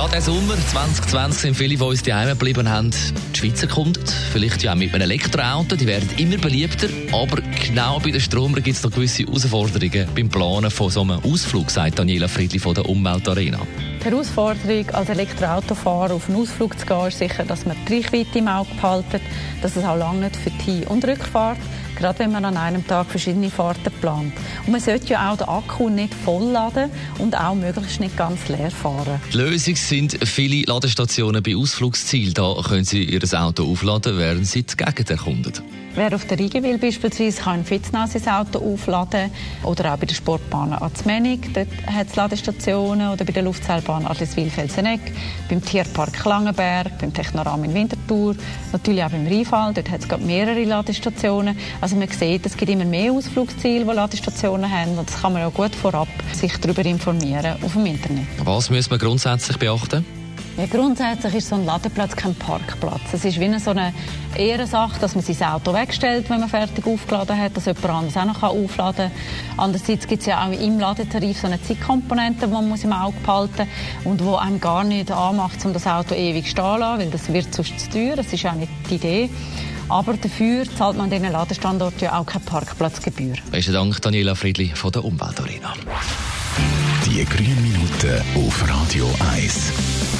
ja, der Sommer 2020 sind viele von uns die geblieben haben die Schweiz erkundet. Vielleicht ja auch mit einem Elektroauto. Die werden immer beliebter. Aber genau bei den Stromern gibt es noch gewisse Herausforderungen beim Planen von so einem Ausflug, sagt Daniela Friedli von der Umweltarena. Die Herausforderung, als Elektroautofahrer auf einen Ausflug zu gehen, ist sicher, dass man die Reichweite im Auge behalten, dass es auch lange für die Hin- und Rückfahrt gerade wenn man an einem Tag verschiedene Fahrten plant. Und man sollte ja auch den Akku nicht vollladen und auch möglichst nicht ganz leer fahren. Die Lösung sind viele Ladestationen bei Ausflugszielen. Da können Sie Ihr Auto aufladen, während Sie die Gegend erkunden. Wer auf der Riege will beispielsweise, kann in Fitznaz sein Auto aufladen oder auch bei der Sportbahn Azmenig, dort hat es Ladestationen oder bei der Luftseilbahn Adliswil-Felseneck, beim Tierpark Langenberg, beim Technoraum in Winterthur, natürlich auch beim Rheinfall, dort hat es mehrere Ladestationen. Also man sieht, es gibt immer mehr Ausflugsziele, die Ladestationen haben und das kann man ja gut vorab sich darüber informieren auf dem Internet. Was muss man grundsätzlich beachten? Ja, grundsätzlich ist so ein Ladeplatz kein Parkplatz. Es ist wie eine, so eine Ehrensache, dass man sein Auto wegstellt, wenn man fertig aufgeladen hat, dass jemand anderes auch noch aufladen kann. Andererseits gibt es ja auch im Ladetarif so eine Zeitkomponente, die man muss im Auge behalten muss und die einem gar nicht anmacht, um das Auto ewig stehen zu lassen, weil das wird sonst zu teuer. Das ist auch nicht die Idee. Aber dafür zahlt man an diesen Ladestandorten ja auch keine Parkplatzgebühr. Besten Dank, Daniela Friedli von der Umweltarena. Die grünen Minuten auf Radio 1.